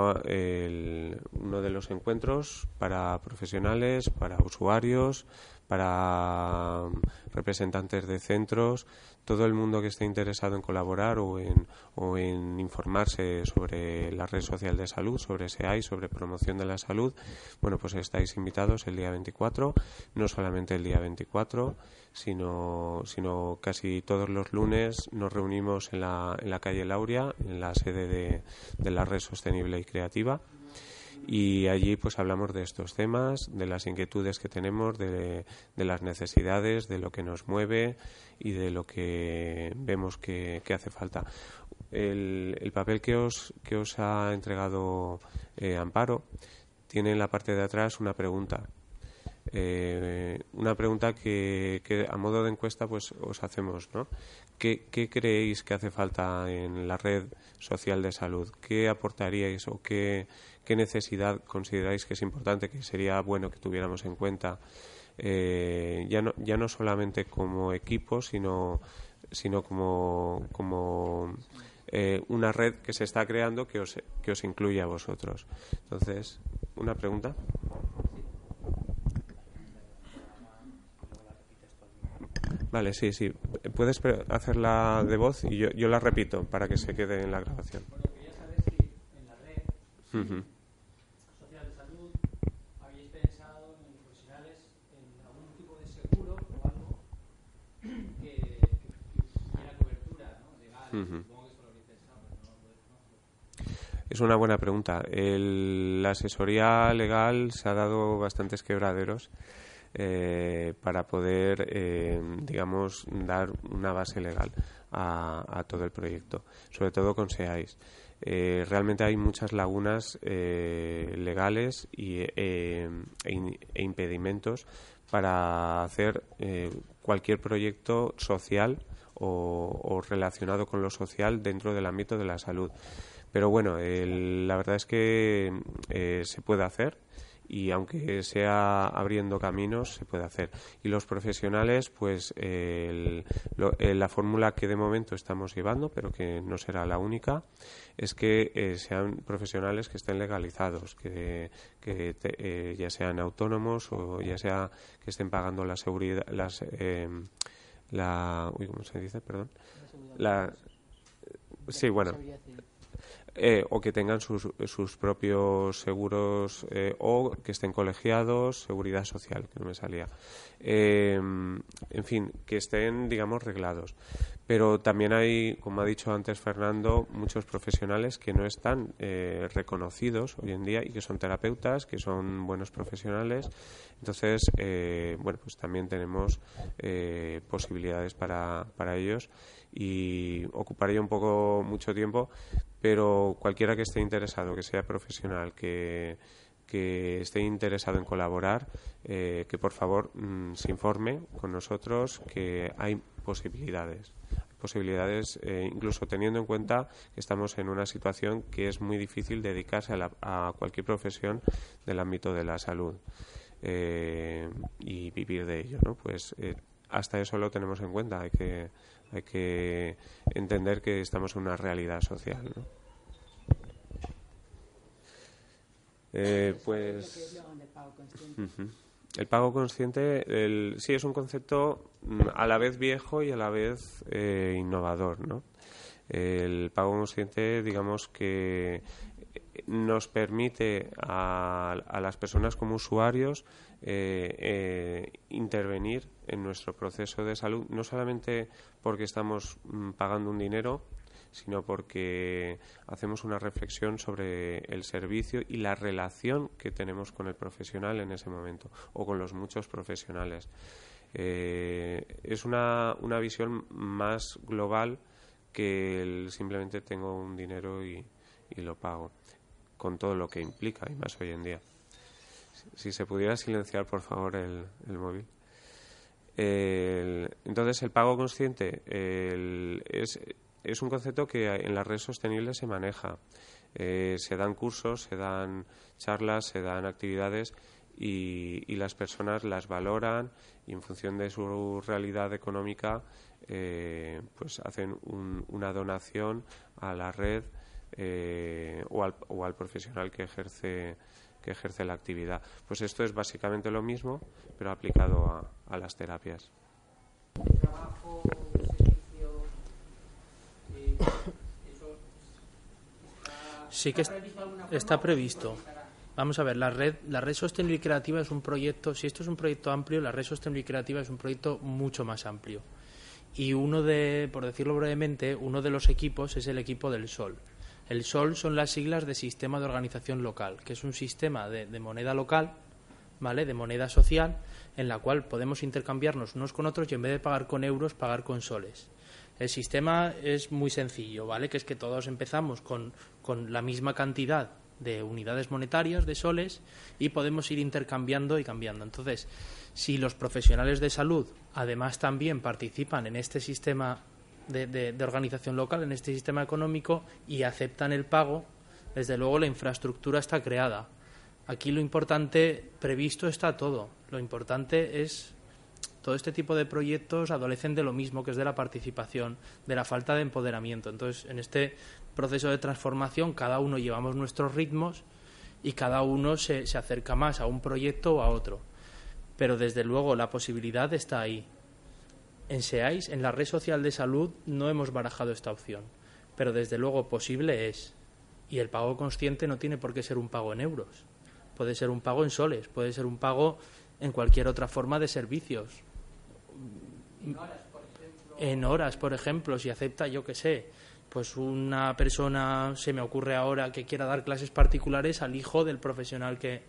uno de los encuentros para profesionales, para usuarios, para um, representantes de centros, todo el mundo que esté interesado en colaborar o en, o en informarse sobre la red social de salud, sobre SEAI, sobre promoción de la salud, bueno, pues estáis invitados el día 24, no solamente el día 24, sino, sino casi todos los lunes nos reunimos en la, en la calle Lauria, en la sede de, de la red sostenible y creativa y allí pues hablamos de estos temas, de las inquietudes que tenemos, de, las necesidades, de lo que nos mueve y de lo que vemos que, hace falta. El, papel que os, que os ha entregado eh, Amparo tiene en la parte de atrás una pregunta. Eh, una pregunta que, que, a modo de encuesta pues os hacemos, ¿no? ¿Qué, ¿Qué, creéis que hace falta en la red social de salud? ¿Qué aportaríais o qué, necesidad consideráis que es importante, que sería bueno que tuviéramos en cuenta, eh, ya, no, ya no solamente como equipo, sino, sino como, como eh, una red que se está creando que os, que os incluya a vosotros. Entonces, ¿una pregunta? Vale, sí, sí. Puedes hacerla de voz y yo, yo la repito para que se quede en la grabación. Bueno, quería saber si en la red social de salud habéis pensado en los profesionales en algún tipo de seguro o algo que, tuviera cobertura ¿no? legal. Supongo que eso lo habéis pensado, pero no lo desconozco. Es una buena pregunta. El, la asesoría legal se ha dado bastantes quebraderos eh, para poder, eh, digamos, dar una base legal a, a, todo el proyecto, sobre todo con SEAIS. Eh, realmente hay muchas lagunas eh, legales y, eh, e, e, impedimentos para hacer cualquier proyecto social o, o, relacionado con lo social dentro del ámbito de la salud. Pero bueno, el, la verdad es que se puede hacer y aunque sea abriendo caminos se puede hacer. Y los profesionales pues el, lo, la fórmula que de momento estamos llevando pero que no será la única es que eh, sean profesionales que estén legalizados que, que te, eh, ya sean autónomos o ya sea que estén pagando la seguridad las eh, la uy, cómo se dice perdón. La sí bueno eh, o que tengan sus, propios seguros eh, o que estén colegiados, seguridad social, que no me salía. Eh, en fin, que estén, digamos, reglados. Pero también hay, como ha dicho antes Fernando, muchos profesionales que no están eh, reconocidos hoy en día y que son terapeutas, que son buenos profesionales. Entonces, bueno, pues también tenemos posibilidades para, para ellos y ocuparía un poco mucho tiempo, pero cualquiera que esté interesado, que sea profesional, que, esté interesado en colaborar, eh, que por favor mmm, se informe con nosotros que hay posibilidades. Posibilidades, eh, incluso teniendo en cuenta que estamos en una situación que es muy difícil dedicarse a, la, a cualquier profesión del ámbito de la salud eh, y vivir de ello, ¿no? Pues eh, hasta eso lo tenemos en cuenta. Hay que, hay que entender que estamos en una realidad social, ¿no? Eh, pues. El pago consciente, sí, es un concepto a la vez viejo y a la vez eh, innovador, ¿no? El pago consciente, digamos que nos permite a las personas como usuarios eh, eh, intervenir en nuestro proceso de salud, no solamente porque estamos mm, pagando un dinero, sino porque hacemos una reflexión sobre el servicio y la relación que tenemos con el profesional en ese momento o con los muchos profesionales. Eh, es una, una, visión más global que el simplemente tengo un dinero y, y, lo pago, con todo lo que implica y más hoy en día. Si, se pudiera silenciar, por favor, el, el móvil. Entonces, el pago consciente el, es es un concepto que en la red sostenible se maneja. Eh, se dan cursos, se dan charlas, se dan actividades y, y, las personas las valoran y en función de su realidad económica eh, pues hacen un, una donación a la red eh, o, al, o, al, profesional que ejerce que ejerce la actividad. Pues esto es básicamente lo mismo, pero aplicado a, a las terapias. El trabajo Sí que está previsto. Vamos a ver, la red, la red sostenible y creativa es un proyecto, si esto es un proyecto amplio, la red sostenible y creativa es un proyecto mucho más amplio. Y uno de, por decirlo brevemente, uno de los equipos es el equipo del Sol. El Sol son las siglas de Sistema de Organización Local, que es un sistema de, moneda local, ¿vale? De moneda social, en la cual podemos intercambiarnos unos con otros y en vez de pagar con euros, pagar con soles. El sistema es muy sencillo, ¿vale? Que es que todos empezamos con, con la misma cantidad de unidades monetarias, de soles, y podemos ir intercambiando y cambiando. Entonces, si los profesionales de salud además también participan en este sistema de, organización local, en este sistema económico, y aceptan el pago, desde luego la infraestructura está creada. Aquí lo importante, previsto está todo. Lo importante es todo este tipo de proyectos adolecen de lo mismo, que es de la participación, de la falta de empoderamiento. Entonces, en este proceso de transformación, cada uno llevamos nuestros ritmos y cada uno se, se acerca más a un proyecto o a otro. Pero desde luego la posibilidad está ahí. En SEAIS, en la red social de salud, no hemos barajado esta opción, pero desde luego posible es. Y el pago consciente no tiene por qué ser un pago en euros. Puede ser un pago en soles, puede ser un pago en cualquier otra forma de servicios. En horas, por ejemplo, en horas, por ejemplo si acepta, yo qué sé, pues una persona, se me ocurre ahora, que quiera dar clases particulares al hijo del profesional que...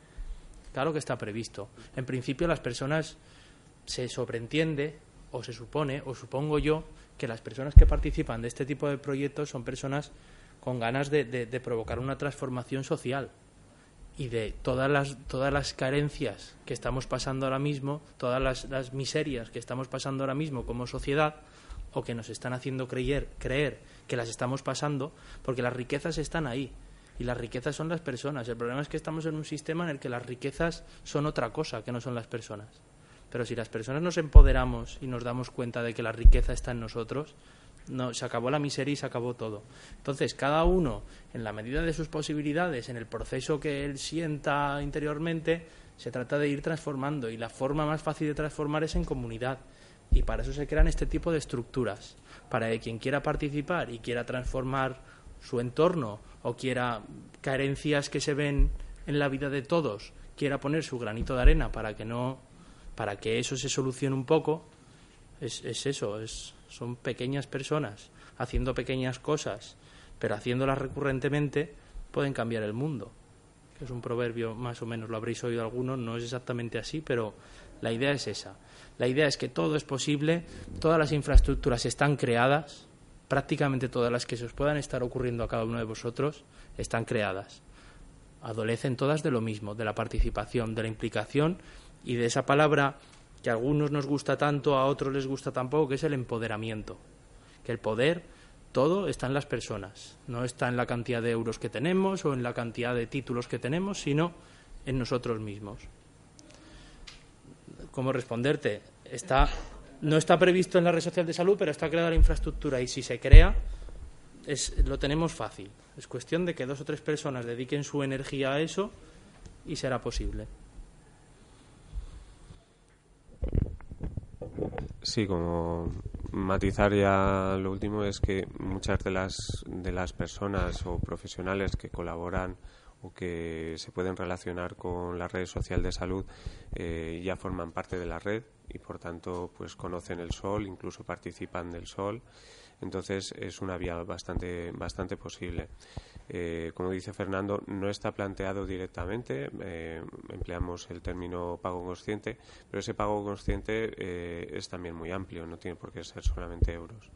Claro que está previsto. En principio las personas se sobreentiende o se supone o supongo yo que las personas que participan de este tipo de proyectos son personas con ganas de, provocar una transformación social y de todas las, todas las carencias que estamos pasando ahora mismo, todas las, miserias que estamos pasando ahora mismo como sociedad, o que nos están haciendo creer, creer que las estamos pasando, porque las riquezas están ahí. Y las riquezas son las personas. El problema es que estamos en un sistema en el que las riquezas son otra cosa que no son las personas. Pero si las personas nos empoderamos y nos damos cuenta de que la riqueza está en nosotros, no, se acabó la miseria y se acabó todo. Entonces, cada uno, en la medida de sus posibilidades, en el proceso que él sienta interiormente, se trata de ir transformando y la forma más fácil de transformar es en comunidad. Y para eso se crean este tipo de estructuras, para que quien quiera participar y quiera transformar su entorno o quiera carencias que se ven en la vida de todos, quiera poner su granito de arena para que no para que eso se solucione un poco, es, es eso, es son pequeñas personas haciendo pequeñas cosas, pero haciéndolas recurrentemente, pueden cambiar el mundo. Que es un proverbio, más o menos lo habréis oído algunos, no es exactamente así, pero la idea es esa. La idea es que todo es posible, todas las infraestructuras están creadas, prácticamente todas las que se os puedan estar ocurriendo a cada uno de vosotros están creadas. Adolecen todas de lo mismo, de la participación, de la implicación y de esa palabra que a algunos nos gusta tanto, a otros les gusta tampoco, que es el empoderamiento. Que el poder, todo está en las personas, no está en la cantidad de euros que tenemos o en la cantidad de títulos que tenemos, sino en nosotros mismos. ¿Cómo responderte? Está, no está previsto en la red social de salud, pero está creada la infraestructura y si se crea, es, lo tenemos fácil. Es cuestión de que dos o tres personas dediquen su energía a eso y será posible. Sí, como matizar ya lo último es que muchas de las, de las personas o profesionales que colaboran o que se pueden relacionar con la red social de salud eh, ya forman parte de la red y por tanto pues conocen el sol, incluso participan del sol. Entonces es una vía bastante, bastante posible. Eh, como dice Fernando, no está planteado directamente, eh, empleamos el término pago consciente, pero ese pago consciente eh, es también muy amplio, no tiene por qué ser solamente euros.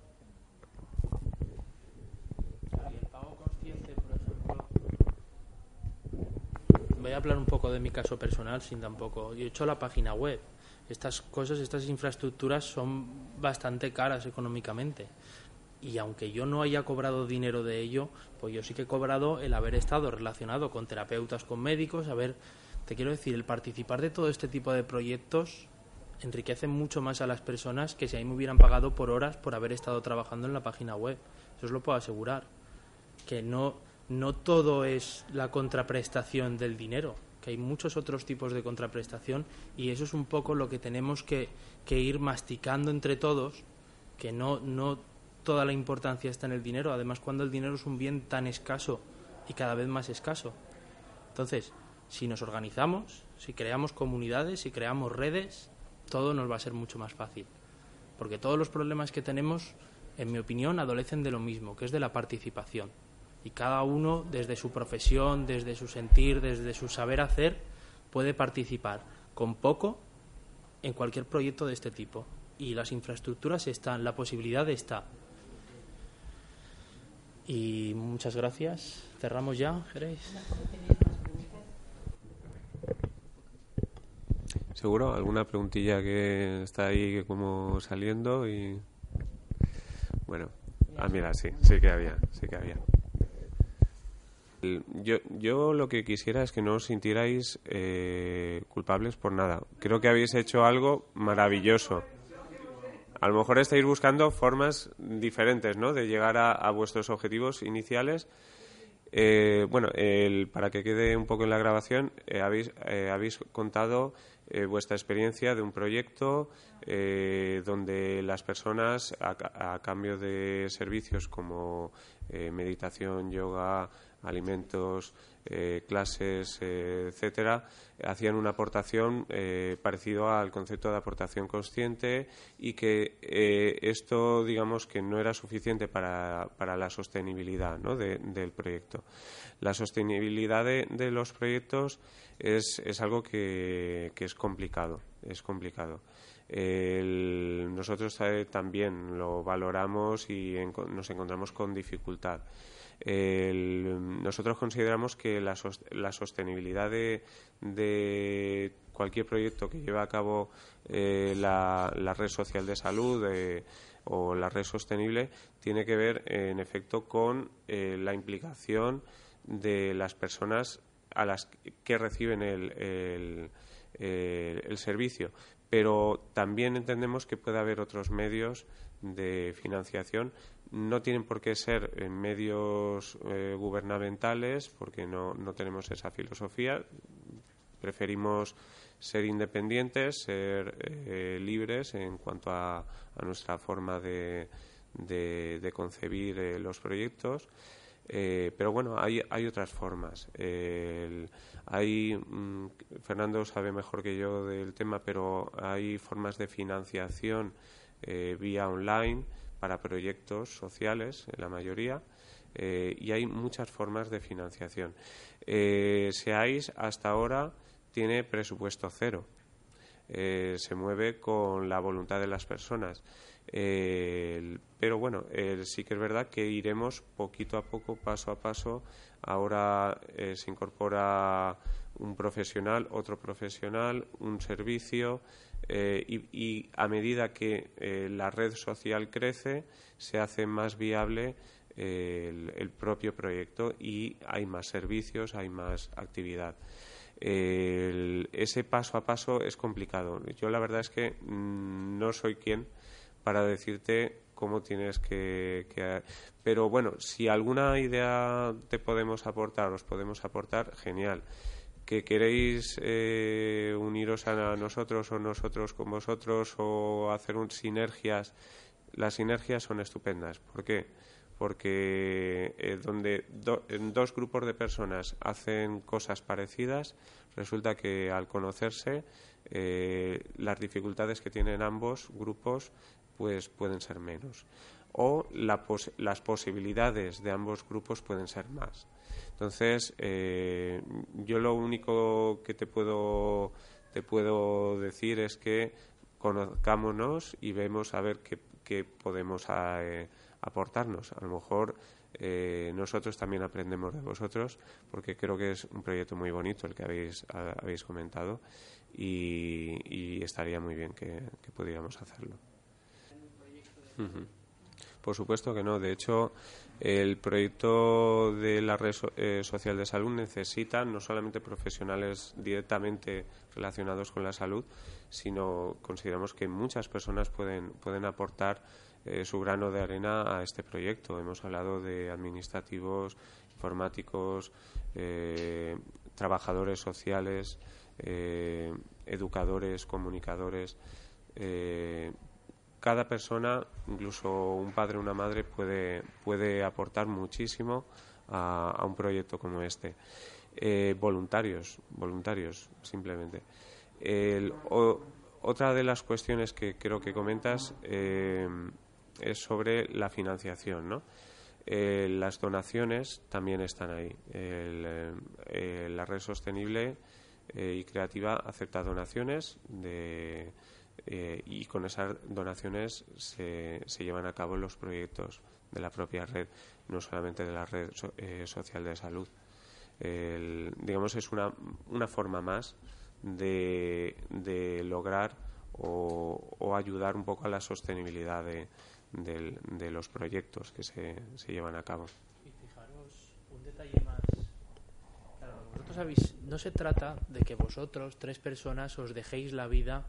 voy a hablar un poco de mi caso personal sin tampoco. Yo he hecho la página web. Estas cosas, estas infraestructuras son bastante caras económicamente y aunque yo no haya cobrado dinero de ello, pues yo sí que he cobrado el haber estado relacionado con terapeutas, con médicos, a ver, te quiero decir, el participar de todo este tipo de proyectos enriquece mucho más a las personas que si ahí me hubieran pagado por horas por haber estado trabajando en la página web. Eso os lo puedo asegurar. Que no, no todo es la contraprestación del dinero, que hay muchos otros tipos de contraprestación y eso es un poco lo que tenemos que, que ir masticando entre todos, que no, no toda la importancia está en el dinero, además cuando el dinero es un bien tan escaso y cada vez más escaso. Entonces, si nos organizamos, si creamos comunidades, si creamos redes, todo nos va a ser mucho más fácil. Porque todos los problemas que tenemos, en mi opinión, adolecen de lo mismo, que es de la participación. Y cada uno, desde su profesión, desde su sentir, desde su saber hacer, puede participar con poco en cualquier proyecto de este tipo. Y las infraestructuras están, la posibilidad está. Y muchas gracias. Cerramos ya, ¿queréis? ¿Seguro? ¿Alguna preguntilla que está ahí como saliendo? y Bueno, ah, mira, sí, sí que había, sí que había. Yo, yo lo que quisiera es que no os sintierais eh, culpables por nada. Creo que habéis hecho algo maravilloso a lo mejor estáis buscando formas diferentes ¿no? de llegar a, vuestros objetivos iniciales Eh, bueno, para que quede un poco en la grabación, eh, habéis, eh, habéis contado vuestra experiencia de un proyecto donde las personas, a, cambio de servicios como meditación, yoga, alimentos, eh, clases, eh, etcétera, hacían una aportación eh, parecido al concepto de aportación consciente y que esto, digamos, que no era suficiente para, para la sostenibilidad del proyecto. La sostenibilidad de, los proyectos es, es algo que, que, es complicado, es complicado. nosotros también lo valoramos y nos encontramos con dificultad nosotros consideramos que la, sostenibilidad de, cualquier proyecto que lleve a cabo eh, la, red social de salud eh, o la red sostenible tiene que ver, en efecto, con eh, la implicación de las personas a las que reciben el servicio. Pero también entendemos que puede haber otros medios de financiación no tienen por qué ser en medios eh, gubernamentales porque no, no, tenemos esa filosofía. Preferimos ser independientes, ser eh, libres en cuanto a, nuestra forma de, de, concebir eh, los proyectos. Pero bueno, hay, hay otras formas. hay, mm, Fernando sabe mejor que yo del tema, pero hay formas de financiación vía online para proyectos sociales, la mayoría, eh, y hay muchas formas de financiación. Eh, SEAIS hasta ahora tiene presupuesto cero. Eh, se mueve con la voluntad de las personas. Pero bueno, sí que es verdad que iremos poquito a poco, paso a paso. Ahora se incorpora un profesional, otro profesional, un servicio. Eh, y, a medida que eh, la red social crece, se hace más viable eh, el, propio proyecto y hay más servicios, hay más actividad. ese paso a paso es complicado. Yo la verdad es que mm, no soy quien para decirte cómo tienes que, Pero bueno, si alguna idea te podemos aportar, os podemos aportar, genial que queréis eh, uniros a nosotros o nosotros con vosotros o hacer un, sinergias, las sinergias son estupendas. ¿Por qué? Porque eh, donde dos grupos de personas hacen cosas parecidas, resulta que al conocerse eh, las dificultades que tienen ambos grupos pues pueden ser menos o las posibilidades de ambos grupos pueden ser más. Entonces, eh, yo lo único que te puedo, te puedo decir es que conozcámonos y vemos a ver qué, podemos eh, aportarnos. A lo mejor eh, nosotros también aprendemos de vosotros porque creo que es un proyecto muy bonito el que habéis, habéis comentado y, estaría muy bien que, pudiéramos hacerlo. Por supuesto que no. De hecho, el proyecto de la red eh, social de salud necesita no solamente profesionales directamente relacionados con la salud, sino consideramos que muchas personas pueden, pueden aportar eh, su grano de arena a este proyecto. Hemos hablado de administrativos, informáticos, eh, trabajadores sociales, educadores, comunicadores cada persona, incluso un padre o una madre, puede, puede aportar muchísimo a, un proyecto como este. Eh, voluntarios, voluntarios, simplemente. otra de las cuestiones que creo que comentas eh, es sobre la financiación, ¿no? Eh, las donaciones también están ahí. la red sostenible y creativa acepta donaciones de eh, y con esas donaciones se, se, llevan a cabo los proyectos de la propia red, no solamente de la red eh, social de salud. digamos, es una, una forma más de, de lograr o, ayudar un poco a la sostenibilidad de, de, los proyectos que se, se, llevan a cabo. Y fijaros, un detalle más. vosotros no se trata de que vosotros, tres personas, os dejéis la vida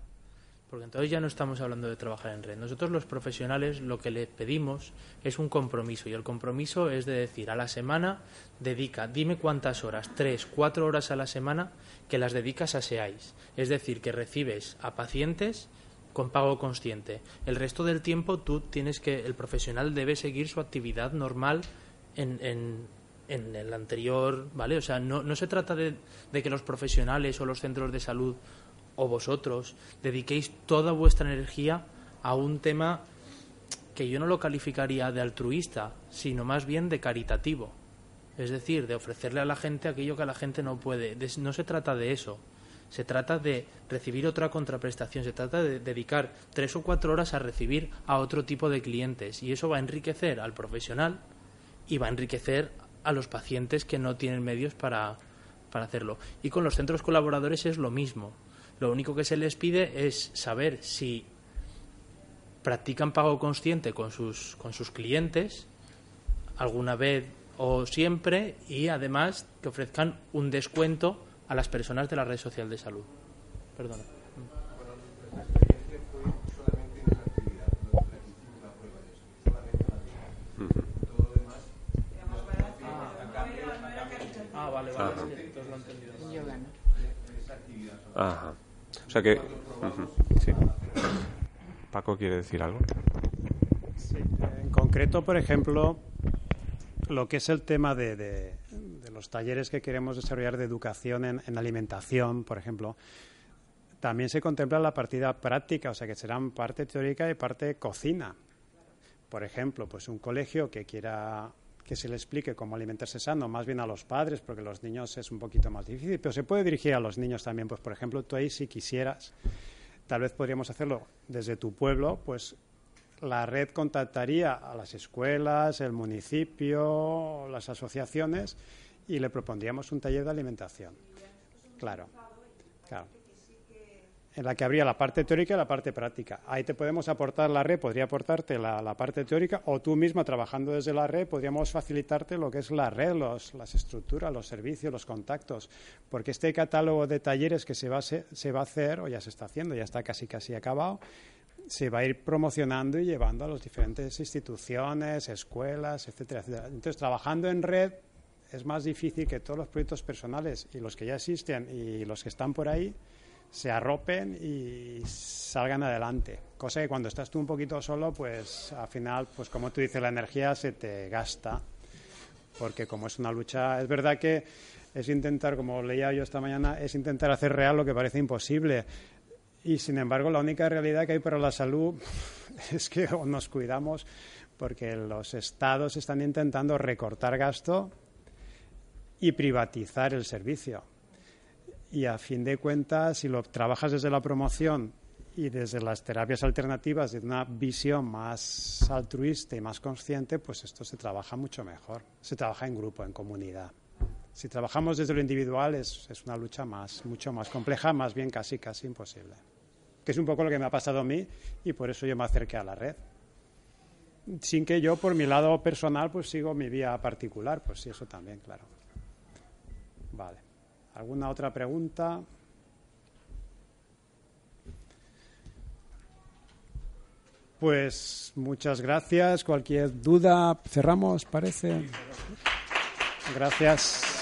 porque entonces ya no estamos hablando de trabajar en red. Nosotros los profesionales lo que les pedimos es un compromiso y el compromiso es de decir a la semana dedica, dime cuántas horas, tres, cuatro horas a la semana que las dedicas a SEAIS. Es decir, que recibes a pacientes con pago consciente. El resto del tiempo tú tienes que, el profesional debe seguir su actividad normal en, en, en el anterior, ¿vale? O sea, no, no se trata de, de que los profesionales o los centros de salud o vosotros dediquéis toda vuestra energía a un tema que yo no lo calificaría de altruista, sino más bien de caritativo. Es decir, de ofrecerle a la gente aquello que a la gente no puede. No se trata de eso. Se trata de recibir otra contraprestación. Se trata de dedicar tres o cuatro horas a recibir a otro tipo de clientes. Y eso va a enriquecer al profesional y va a enriquecer a los pacientes que no tienen medios para, para hacerlo. Y con los centros colaboradores es lo mismo. Lo único que se les pide es saber si practican pago consciente con sus, con sus clientes alguna vez o siempre y además que ofrezcan un descuento a las personas de la red social de salud. Perdona. Ah, vale, vale, entonces lo he entendido. Ajá. O sea que. sí. Paco quiere decir algo. Sí, en concreto, por ejemplo, lo que es el tema de, los talleres que queremos desarrollar de educación en, en, alimentación, por ejemplo, también se contempla la partida práctica, o sea que serán parte teórica y parte cocina. Por ejemplo, pues un colegio que quiera que se le explique cómo alimentarse sano, más bien a los padres, porque los niños es un poquito más difícil, pero se puede dirigir a los niños también. Pues, por ejemplo, tú ahí, si quisieras, tal vez podríamos hacerlo desde tu pueblo, pues la red contactaría a las escuelas, el municipio, las asociaciones y le propondríamos un taller de alimentación. Claro, claro en la que habría la parte teórica y la parte práctica. Ahí te podemos aportar la red, podría aportarte la, parte teórica, o tú misma trabajando desde la red podríamos facilitarte lo que es la red, los, las estructuras, los servicios, los contactos, porque este catálogo de talleres que se va, se va a hacer, o ya se está haciendo, ya está casi casi acabado, se va a ir promocionando y llevando a las diferentes instituciones, escuelas, etcétera, etcétera. Entonces, trabajando en red es más difícil que todos los proyectos personales y los que ya existen y los que están por ahí se arropen y salgan adelante. Cosa que cuando estás tú un poquito solo, pues al final, pues como tú dices, la energía se te gasta. Porque como es una lucha, es verdad que es intentar, como leía yo esta mañana, es intentar hacer real lo que parece imposible. Y sin embargo, la única realidad que hay para la salud [laughs] es que nos cuidamos porque los estados están intentando recortar gasto y privatizar el servicio y a fin de cuentas, si lo trabajas desde la promoción y desde las terapias alternativas, de una visión más altruista y más consciente, pues esto se trabaja mucho mejor. Se trabaja en grupo, en comunidad. Si trabajamos desde lo individual es, es una lucha más, mucho más compleja, más bien casi, casi imposible. Que es un poco lo que me ha pasado a mí y por eso yo me acerqué a la red. Sin que yo, por mi lado personal, pues sigo mi vía particular, pues sí, eso también, claro. Vale. ¿Alguna otra pregunta? Pues muchas gracias. Cualquier duda, cerramos, parece. Gracias.